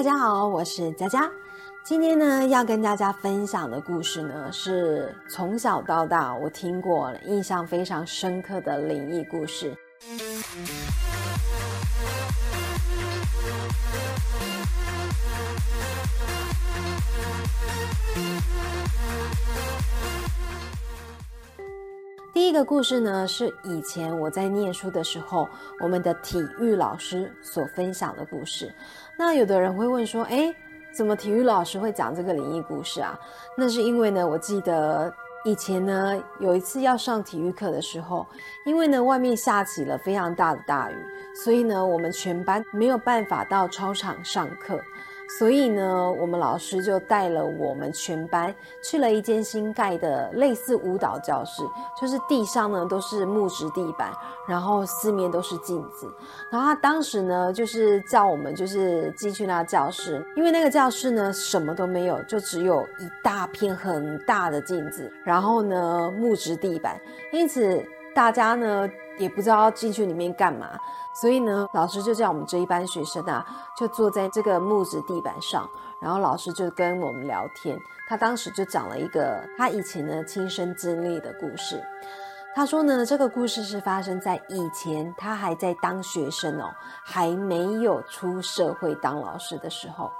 大家好，我是佳佳。今天呢，要跟大家分享的故事呢，是从小到大我听过、印象非常深刻的灵异故事。这个故事呢，是以前我在念书的时候，我们的体育老师所分享的故事。那有的人会问说：“哎，怎么体育老师会讲这个灵异故事啊？”那是因为呢，我记得以前呢，有一次要上体育课的时候，因为呢外面下起了非常大的大雨，所以呢我们全班没有办法到操场上课。所以呢，我们老师就带了我们全班去了一间新盖的类似舞蹈教室，就是地上呢都是木质地板，然后四面都是镜子。然后他当时呢，就是叫我们就是进去那教室，因为那个教室呢什么都没有，就只有一大片很大的镜子，然后呢木质地板，因此大家呢也不知道进去里面干嘛。所以呢，老师就叫我们这一班学生啊，就坐在这个木质地板上，然后老师就跟我们聊天。他当时就讲了一个他以前呢亲身经历的故事。他说呢，这个故事是发生在以前他还在当学生哦，还没有出社会当老师的时候。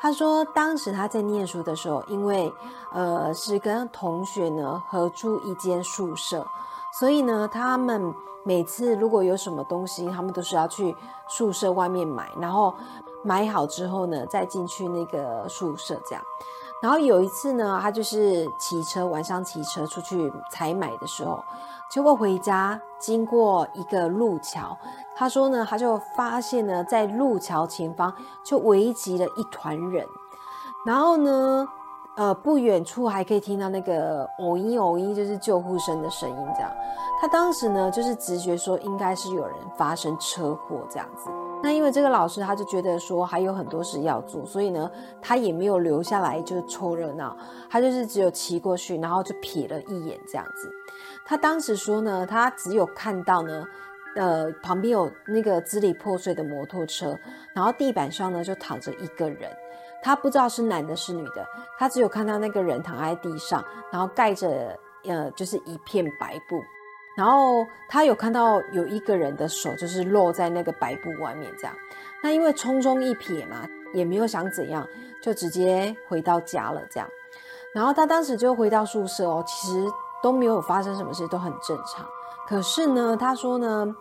他说，当时他在念书的时候，因为呃是跟同学呢合住一间宿舍，所以呢他们。每次如果有什么东西，他们都是要去宿舍外面买，然后买好之后呢，再进去那个宿舍这样。然后有一次呢，他就是骑车，晚上骑车出去采买的时候，结果回家经过一个路桥，他说呢，他就发现呢，在路桥前方就围集了一团人，然后呢，呃，不远处还可以听到那个偶一偶一，就是救护声的声音这样。他当时呢，就是直觉说应该是有人发生车祸这样子。那因为这个老师他就觉得说还有很多事要做，所以呢，他也没有留下来就是凑热闹，他就是只有骑过去，然后就瞥了一眼这样子。他当时说呢，他只有看到呢，呃，旁边有那个支离破碎的摩托车，然后地板上呢就躺着一个人，他不知道是男的是女的，他只有看到那个人躺在地上，然后盖着呃就是一片白布。然后他有看到有一个人的手就是落在那个白布外面，这样。那因为匆匆一瞥嘛，也没有想怎样，就直接回到家了，这样。然后他当时就回到宿舍哦，其实都没有发生什么事，都很正常。可是呢，他说呢，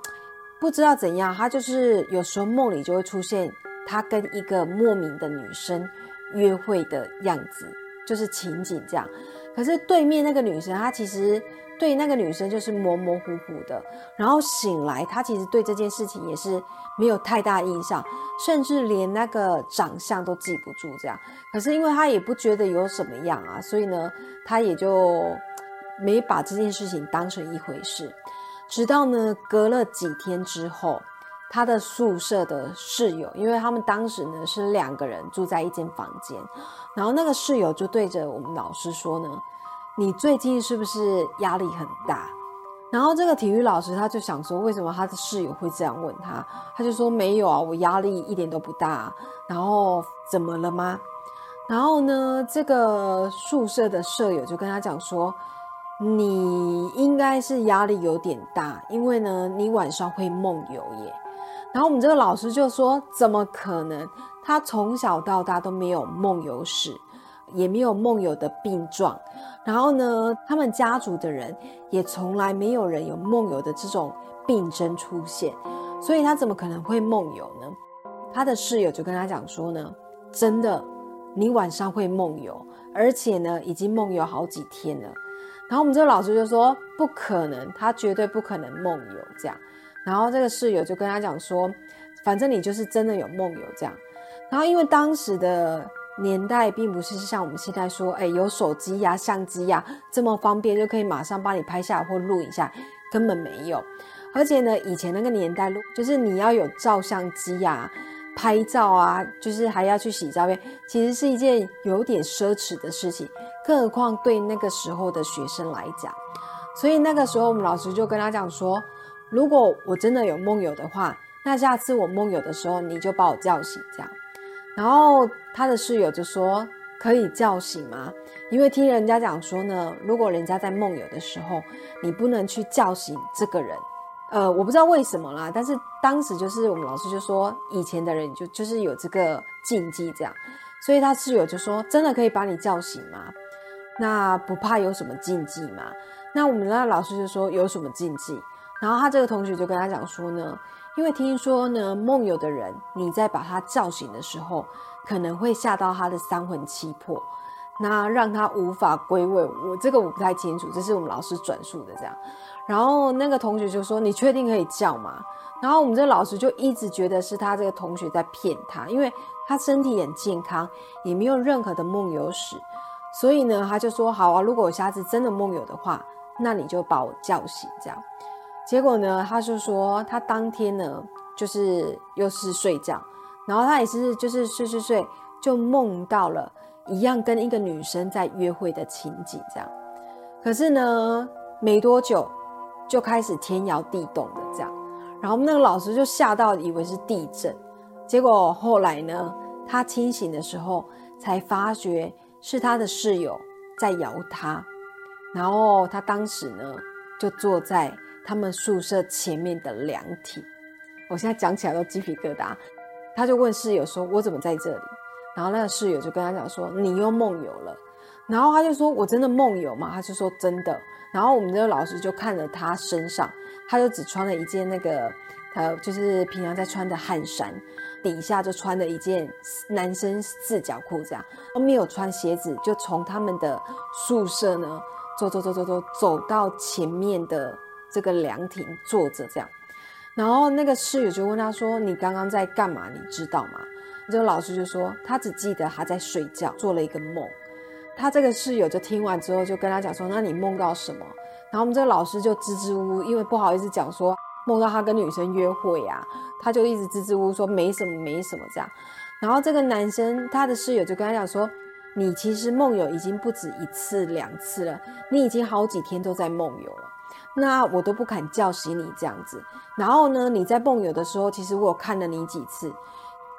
不知道怎样，他就是有时候梦里就会出现他跟一个莫名的女生约会的样子，就是情景这样。可是对面那个女生，她其实。对那个女生就是模模糊糊的，然后醒来，她其实对这件事情也是没有太大印象，甚至连那个长相都记不住这样。可是因为她也不觉得有什么样啊，所以呢，她也就没把这件事情当成一回事。直到呢，隔了几天之后，她的宿舍的室友，因为他们当时呢是两个人住在一间房间，然后那个室友就对着我们老师说呢。你最近是不是压力很大？然后这个体育老师他就想说，为什么他的室友会这样问他？他就说没有啊，我压力一点都不大。然后怎么了吗？然后呢，这个宿舍的舍友就跟他讲说，你应该是压力有点大，因为呢，你晚上会梦游耶。然后我们这个老师就说，怎么可能？他从小到大都没有梦游史。也没有梦游的病状，然后呢，他们家族的人也从来没有人有梦游的这种病症出现，所以他怎么可能会梦游呢？他的室友就跟他讲说呢，真的，你晚上会梦游，而且呢，已经梦游好几天了。然后我们这个老师就说，不可能，他绝对不可能梦游这样。然后这个室友就跟他讲说，反正你就是真的有梦游这样。然后因为当时的。年代并不是像我们现在说，哎，有手机呀、相机呀这么方便，就可以马上帮你拍下或录一下，根本没有。而且呢，以前那个年代，就是你要有照相机呀、拍照啊，就是还要去洗照片，其实是一件有点奢侈的事情。更何况对那个时候的学生来讲，所以那个时候我们老师就跟他讲说，如果我真的有梦游的话，那下次我梦游的时候，你就把我叫醒，这样。然后他的室友就说：“可以叫醒吗？因为听人家讲说呢，如果人家在梦游的时候，你不能去叫醒这个人。呃，我不知道为什么啦，但是当时就是我们老师就说，以前的人就就是有这个禁忌这样，所以他室友就说：真的可以把你叫醒吗？那不怕有什么禁忌吗？那我们那老师就说有什么禁忌？然后他这个同学就跟他讲说呢，因为听说呢，梦游的人，你在把他叫醒的时候，可能会吓到他的三魂七魄，那让他无法归位。我这个我不太清楚，这是我们老师转述的这样。然后那个同学就说：“你确定可以叫吗？”然后我们这老师就一直觉得是他这个同学在骗他，因为他身体很健康，也没有任何的梦游史，所以呢，他就说：“好啊，如果我下次真的梦游的话，那你就把我叫醒这样。”结果呢，他就说他当天呢，就是又是睡觉，然后他也是就是睡睡睡，就梦到了一样跟一个女生在约会的情景这样。可是呢，没多久就开始天摇地动的这样，然后那个老师就吓到以为是地震，结果后来呢，他清醒的时候才发觉是他的室友在摇他，然后他当时呢就坐在。他们宿舍前面的凉亭，我现在讲起来都鸡皮疙瘩。他就问室友说：“我怎么在这里？”然后那个室友就跟他讲说：“你又梦游了。”然后他就说：“我真的梦游吗？”他就说：“真的。”然后我们这个老师就看着他身上，他就只穿了一件那个呃，就是平常在穿的汗衫，底下就穿了一件男生四角裤，这样都没有穿鞋子，就从他们的宿舍呢走走走走走走到前面的。这个凉亭坐着这样，然后那个室友就问他说：“你刚刚在干嘛？你知道吗？”这个老师就说：“他只记得他在睡觉，做了一个梦。”他这个室友就听完之后就跟他讲说：“那你梦到什么？”然后我们这个老师就支支吾吾，因为不好意思讲说梦到他跟女生约会呀，他就一直支支吾吾说没什么没什么这样。然后这个男生他的室友就跟他讲说：“你其实梦游已经不止一次两次了，你已经好几天都在梦游了。”那我都不敢叫醒你这样子，然后呢，你在梦游的时候，其实我有看了你几次，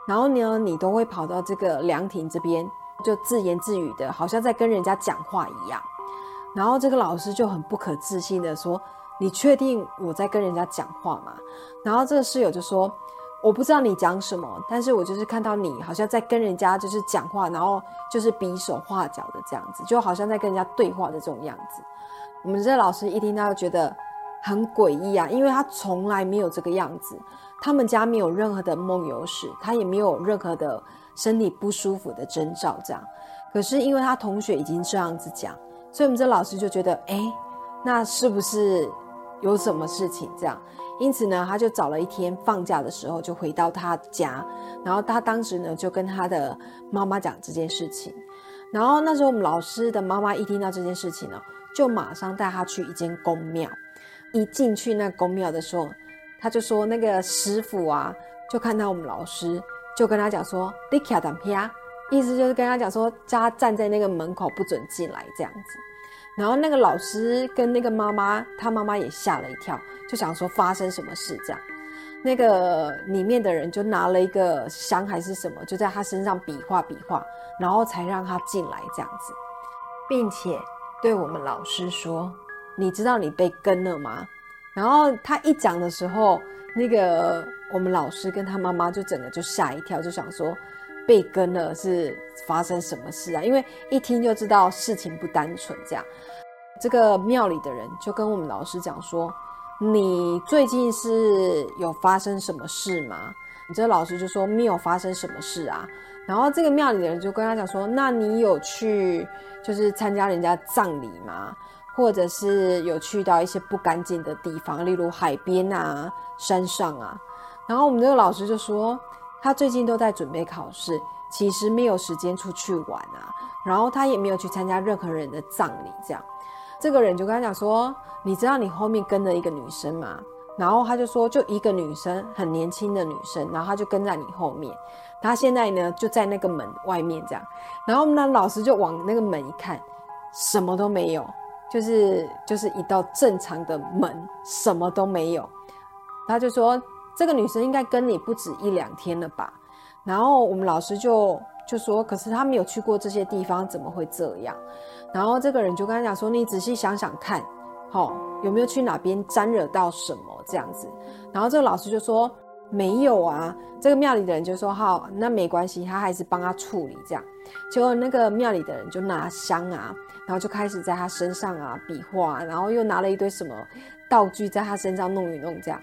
然后呢，你都会跑到这个凉亭这边，就自言自语的，好像在跟人家讲话一样。然后这个老师就很不可置信的说：“你确定我在跟人家讲话吗？”然后这个室友就说：“我不知道你讲什么，但是我就是看到你好像在跟人家就是讲话，然后就是比手画脚的这样子，就好像在跟人家对话的这种样子。”我们这老师一听到觉得很诡异啊，因为他从来没有这个样子，他们家没有任何的梦游史，他也没有任何的身体不舒服的征兆，这样。可是因为他同学已经这样子讲，所以我们这老师就觉得，哎，那是不是有什么事情这样？因此呢，他就找了一天放假的时候，就回到他家，然后他当时呢就跟他的妈妈讲这件事情，然后那时候我们老师的妈妈一听到这件事情呢。就马上带他去一间宫庙，一进去那宫庙的时候，他就说那个师傅啊，就看到我们老师，就跟他讲说，你卡等下，意思就是跟他讲说，叫他站在那个门口不准进来这样子。然后那个老师跟那个妈妈，他妈妈也吓了一跳，就想说发生什么事这样。那个里面的人就拿了一个香还是什么，就在他身上比划比划，然后才让他进来这样子，并且。对我们老师说：“你知道你被跟了吗？”然后他一讲的时候，那个我们老师跟他妈妈就整个就吓一跳，就想说被跟了是发生什么事啊？因为一听就知道事情不单纯。这样，这个庙里的人就跟我们老师讲说：“你最近是有发生什么事吗？”你这老师就说：“没有发生什么事啊。”然后这个庙里的人就跟他讲说：“那你有去就是参加人家葬礼吗？或者是有去到一些不干净的地方，例如海边啊、山上啊？”然后我们这个老师就说：“他最近都在准备考试，其实没有时间出去玩啊。然后他也没有去参加任何人的葬礼。”这样，这个人就跟他讲说：“你知道你后面跟了一个女生吗？”然后他就说：“就一个女生，很年轻的女生，然后他就跟在你后面。”他现在呢就在那个门外面这样，然后呢老师就往那个门一看，什么都没有，就是就是一道正常的门，什么都没有。他就说这个女生应该跟你不止一两天了吧？然后我们老师就就说，可是他没有去过这些地方，怎么会这样？然后这个人就跟他讲说，你仔细想想看，好有没有去哪边沾惹到什么这样子？然后这个老师就说没有啊。这个庙里的人就说好，那没关系，他还是帮他处理这样。结果那个庙里的人就拿香啊，然后就开始在他身上啊比划，然后又拿了一堆什么道具在他身上弄一弄这样。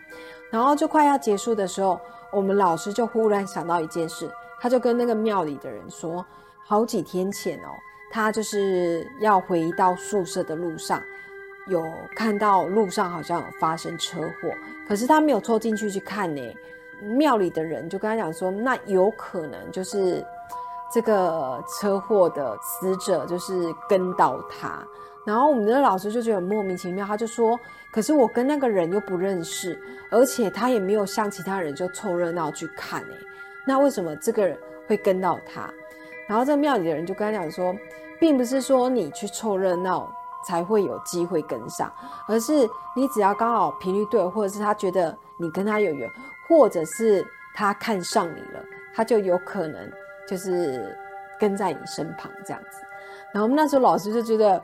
然后就快要结束的时候，我们老师就忽然想到一件事，他就跟那个庙里的人说，好几天前哦，他就是要回到宿舍的路上，有看到路上好像有发生车祸，可是他没有凑进去去看呢。庙里的人就跟他讲说，那有可能就是这个车祸的死者就是跟到他。然后我们的老师就觉得莫名其妙，他就说：“可是我跟那个人又不认识，而且他也没有像其他人就凑热闹去看诶，那为什么这个人会跟到他？”然后这庙里的人就跟他讲说，并不是说你去凑热闹才会有机会跟上，而是你只要刚好频率对，或者是他觉得你跟他有缘，或者是他看上你了，他就有可能就是跟在你身旁这样子。然后我们那时候老师就觉得。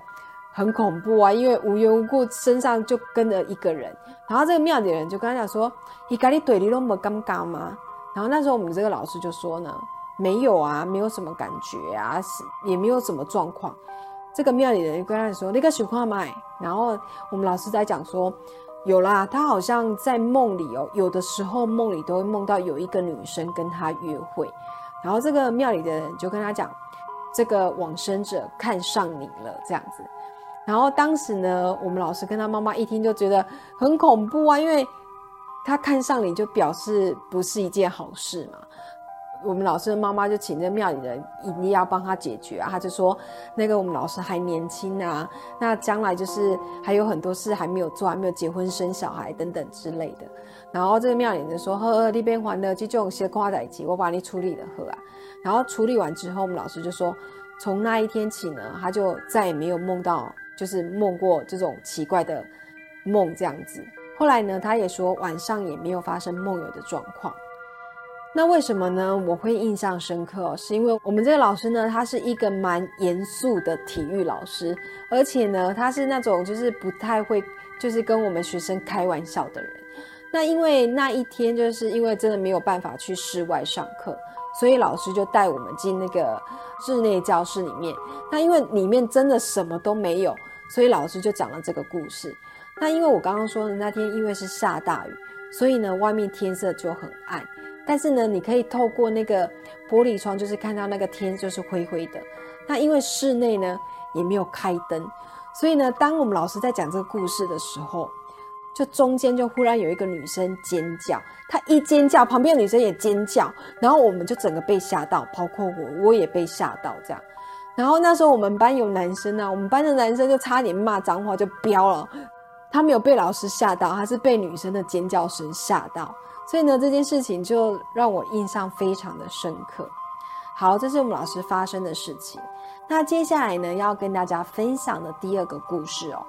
很恐怖啊！因为无缘无故身上就跟着一个人，然后这个庙里的人就跟他讲说：“你咖喱怼你那么尴尬吗？”然后那时候我们这个老师就说呢：“没有啊，没有什么感觉啊，是也没有什么状况。”这个庙里的人跟他说：“那个情况嘛。”然后我们老师在讲说：“有啦，他好像在梦里哦，有的时候梦里都会梦到有一个女生跟他约会。”然后这个庙里的人就跟他讲：“这个往生者看上你了，这样子。”然后当时呢，我们老师跟他妈妈一听就觉得很恐怖啊，因为他看上你就表示不是一件好事嘛。我们老师的妈妈就请那庙里人一定要帮他解决啊，他就说那个我们老师还年轻啊，那将来就是还有很多事还没有做，还没有结婚生小孩等等之类的。然后这个庙里人说：“呵呵，那边还的就这种些瓜仔鸡，我把你处理了喝啊。”然后处理完之后，我们老师就说：“从那一天起呢，他就再也没有梦到。”就是梦过这种奇怪的梦这样子，后来呢，他也说晚上也没有发生梦游的状况。那为什么呢？我会印象深刻，是因为我们这个老师呢，他是一个蛮严肃的体育老师，而且呢，他是那种就是不太会就是跟我们学生开玩笑的人。那因为那一天就是因为真的没有办法去室外上课，所以老师就带我们进那个室内教室里面。那因为里面真的什么都没有。所以老师就讲了这个故事。那因为我刚刚说的那天，因为是下大雨，所以呢，外面天色就很暗。但是呢，你可以透过那个玻璃窗，就是看到那个天就是灰灰的。那因为室内呢也没有开灯，所以呢，当我们老师在讲这个故事的时候，就中间就忽然有一个女生尖叫，她一尖叫，旁边的女生也尖叫，然后我们就整个被吓到，包括我，我也被吓到这样。然后那时候我们班有男生啊，我们班的男生就差点骂脏话就飙了。他没有被老师吓到，他是被女生的尖叫声吓到。所以呢，这件事情就让我印象非常的深刻。好，这是我们老师发生的事情。那接下来呢，要跟大家分享的第二个故事哦。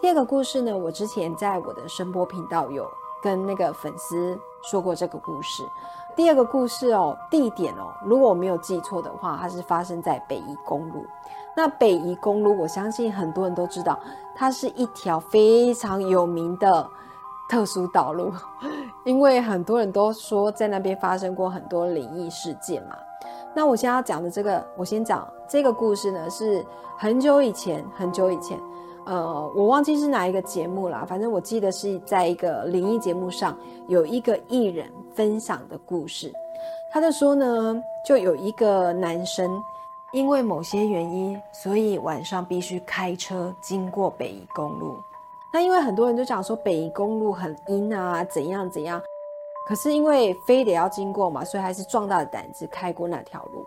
第二个故事呢，我之前在我的声波频道有跟那个粉丝说过这个故事。第二个故事哦，地点哦，如果我没有记错的话，它是发生在北宜公路。那北宜公路，我相信很多人都知道，它是一条非常有名的特殊道路，因为很多人都说在那边发生过很多灵异事件嘛。那我现在要讲的这个，我先讲这个故事呢，是很久以前，很久以前。呃，我忘记是哪一个节目了，反正我记得是在一个灵异节目上，有一个艺人分享的故事。他就说呢，就有一个男生，因为某些原因，所以晚上必须开车经过北宜公路。那因为很多人都讲说北宜公路很阴啊，怎样怎样，可是因为非得要经过嘛，所以还是壮大的胆子开过那条路。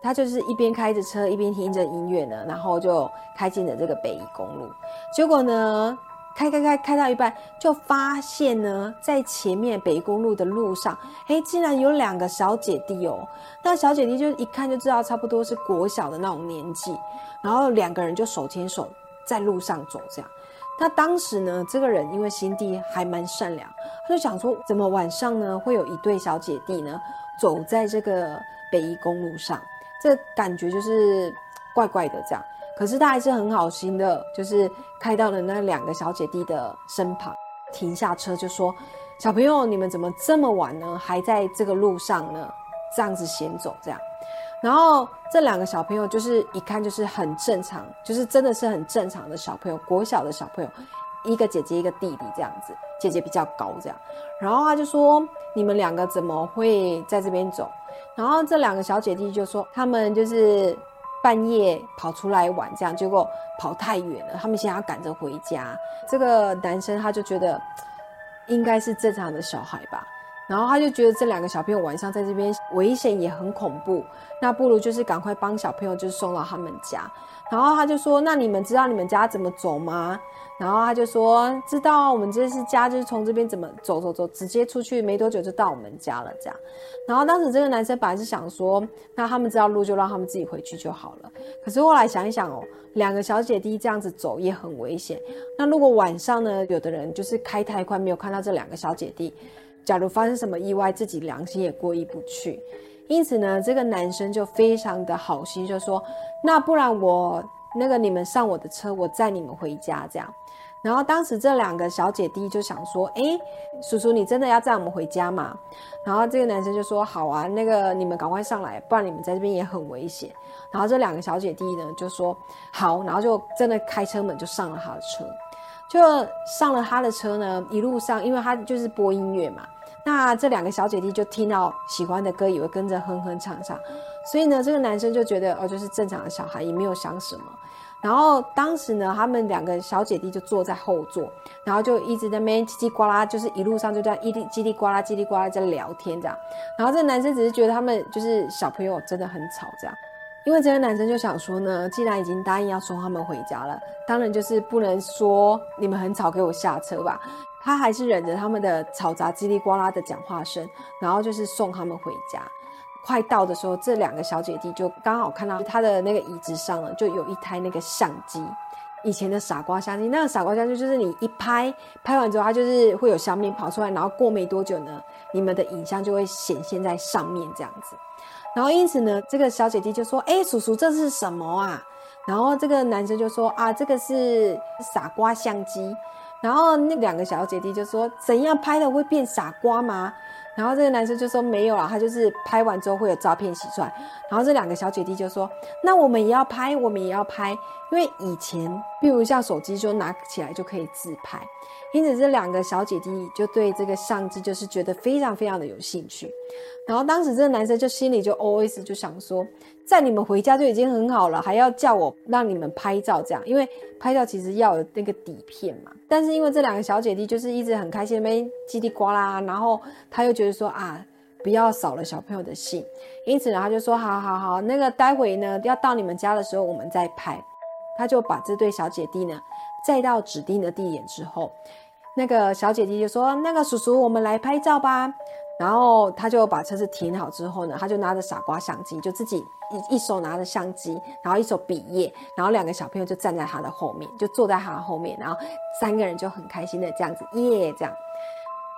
他就是一边开着车，一边听着音乐呢，然后就开进了这个北宜公路。结果呢，开开开开到一半，就发现呢，在前面北宜公路的路上，哎，竟然有两个小姐弟哦。那小姐弟就一看就知道，差不多是国小的那种年纪。然后两个人就手牵手在路上走，这样。那当时呢，这个人因为心地还蛮善良，他就想说，怎么晚上呢会有一对小姐弟呢走在这个。北宜公路上，这感觉就是怪怪的这样。可是他还是很好心的，就是开到了那两个小姐弟的身旁，停下车就说：“小朋友，你们怎么这么晚呢？还在这个路上呢？这样子闲走这样。”然后这两个小朋友就是一看就是很正常，就是真的是很正常的小朋友，国小的小朋友，一个姐姐一个弟弟这样子，姐姐比较高这样。然后他就说：“你们两个怎么会在这边走？”然后这两个小姐弟就说：“他们就是半夜跑出来玩，这样结果跑太远了，他们现在要赶着回家。”这个男生他就觉得应该是正常的小孩吧。然后他就觉得这两个小朋友晚上在这边危险也很恐怖，那不如就是赶快帮小朋友就送到他们家。然后他就说：“那你们知道你们家怎么走吗？”然后他就说：“知道啊，我们这是家，就是从这边怎么走走走，直接出去没多久就到我们家了。”这样。然后当时这个男生本来是想说：“那他们知道路就让他们自己回去就好了。”可是后来想一想哦，两个小姐弟这样子走也很危险。那如果晚上呢，有的人就是开太快，没有看到这两个小姐弟。假如发生什么意外，自己良心也过意不去。因此呢，这个男生就非常的好心，就说：“那不然我那个你们上我的车，我载你们回家。”这样。然后当时这两个小姐弟就想说：“哎，叔叔，你真的要载我们回家吗？”然后这个男生就说：“好啊，那个你们赶快上来，不然你们在这边也很危险。”然后这两个小姐弟呢就说：“好。”然后就真的开车门就上了他的车，就上了他的车呢。一路上，因为他就是播音乐嘛。那这两个小姐弟就听到喜欢的歌，也会跟着哼哼唱唱，所以呢，这个男生就觉得哦，就是正常的小孩，也没有想什么。然后当时呢，他们两个小姐弟就坐在后座，然后就一直在那边叽叽呱啦，就是一路上就在一叽叽里呱啦、叽里呱啦在聊天这样。然后这个男生只是觉得他们就是小朋友，真的很吵这样。因为这个男生就想说呢，既然已经答应要送他们回家了，当然就是不能说你们很吵，给我下车吧。他还是忍着他们的嘈杂、叽里呱啦的讲话声，然后就是送他们回家。快到的时候，这两个小姐弟就刚好看到他的那个椅子上了，就有一台那个相机，以前的傻瓜相机。那个傻瓜相机就是你一拍，拍完之后它就是会有相片跑出来，然后过没多久呢，你们的影像就会显现在上面这样子。然后因此呢，这个小姐弟就说：“哎，叔叔，这是什么啊？”然后这个男生就说：“啊，这个是傻瓜相机。”然后那两个小姐弟就说：“怎样拍的会变傻瓜吗？”然后这个男生就说：“没有啊，他就是拍完之后会有照片洗出来。”然后这两个小姐弟就说：“那我们也要拍，我们也要拍，因为以前，比如像手机就拿起来就可以自拍。”因此，这两个小姐弟就对这个相机就是觉得非常非常的有兴趣。然后当时这个男生就心里就 always 就想说，在你们回家就已经很好了，还要叫我让你们拍照这样，因为拍照其实要有那个底片嘛。但是因为这两个小姐弟就是一直很开心，没叽里呱啦，然后他又觉得说啊，不要扫了小朋友的兴，因此呢，他就说好好好，那个待会呢要到你们家的时候我们再拍。他就把这对小姐弟呢。再到指定的地点之后，那个小姐姐就说：“那个叔叔，我们来拍照吧。”然后他就把车子停好之后呢，他就拿着傻瓜相机，就自己一一手拿着相机，然后一手笔叶，然后两个小朋友就站在他的后面，就坐在他的后面，然后三个人就很开心的这样子耶这样。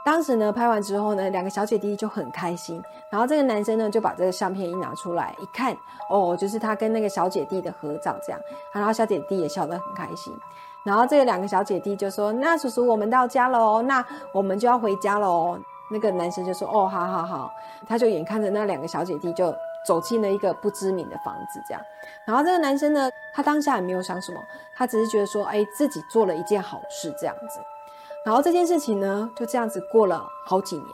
当时呢，拍完之后呢，两个小姐弟就很开心。然后这个男生呢，就把这个相片一拿出来一看，哦，就是他跟那个小姐弟的合照这样。然后小姐弟也笑得很开心。然后这两个小姐弟就说：“那叔叔，我们到家了哦，那我们就要回家了哦。”那个男生就说：“哦，好好好。”他就眼看着那两个小姐弟就走进了一个不知名的房子这样。然后这个男生呢，他当下也没有想什么，他只是觉得说：“哎，自己做了一件好事这样子。”然后这件事情呢，就这样子过了好几年，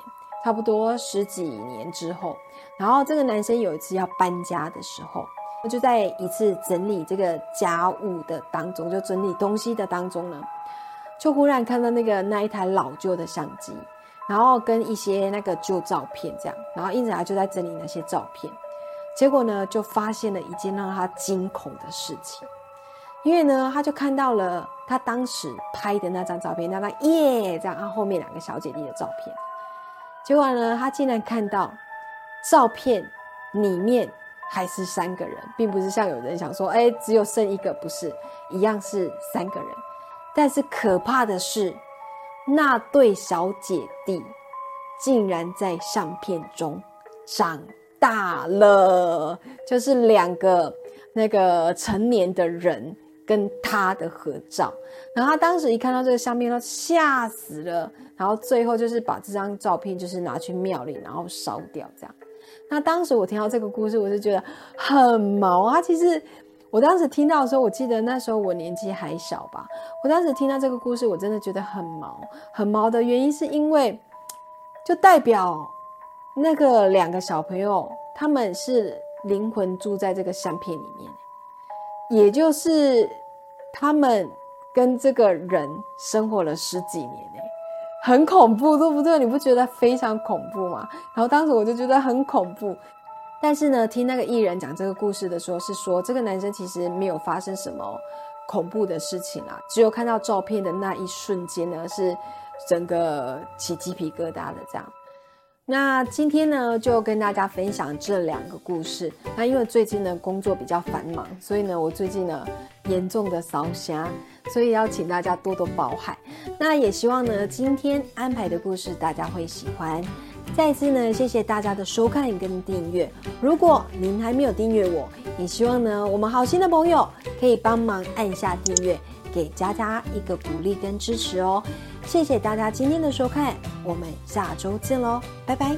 差不多十几年之后，然后这个男生有一次要搬家的时候，就在一次整理这个家务的当中，就整理东西的当中呢，就忽然看到那个那一台老旧的相机，然后跟一些那个旧照片这样，然后因此他就在整理那些照片，结果呢，就发现了一件让他惊恐的事情。因为呢，他就看到了他当时拍的那张照片，那张耶这样，后面两个小姐弟的照片。结果呢，他竟然看到照片里面还是三个人，并不是像有人想说，哎，只有剩一个，不是一样是三个人。但是可怕的是，那对小姐弟竟然在相片中长。大了，就是两个那个成年的人跟他的合照。然后他当时一看到这个相片，都吓死了。然后最后就是把这张照片就是拿去庙里，然后烧掉这样。那当时我听到这个故事，我就觉得很毛啊。其实我当时听到的时候，我记得那时候我年纪还小吧。我当时听到这个故事，我真的觉得很毛，很毛的原因是因为，就代表那个两个小朋友他们是灵魂住在这个相片里面，也就是他们跟这个人生活了十几年。很恐怖，对不对？你不觉得非常恐怖吗？然后当时我就觉得很恐怖，但是呢，听那个艺人讲这个故事的时候，是说这个男生其实没有发生什么恐怖的事情啊，只有看到照片的那一瞬间呢，是整个起鸡皮疙瘩的这样。那今天呢，就跟大家分享这两个故事。那因为最近呢工作比较繁忙，所以呢我最近呢严重的烧瞎，所以要请大家多多包涵。那也希望呢今天安排的故事大家会喜欢。再次呢谢谢大家的收看跟订阅。如果您还没有订阅我也希望呢我们好心的朋友可以帮忙按下订阅给佳佳一个鼓励跟支持哦。谢谢大家今天的收看我们下周见喽拜拜。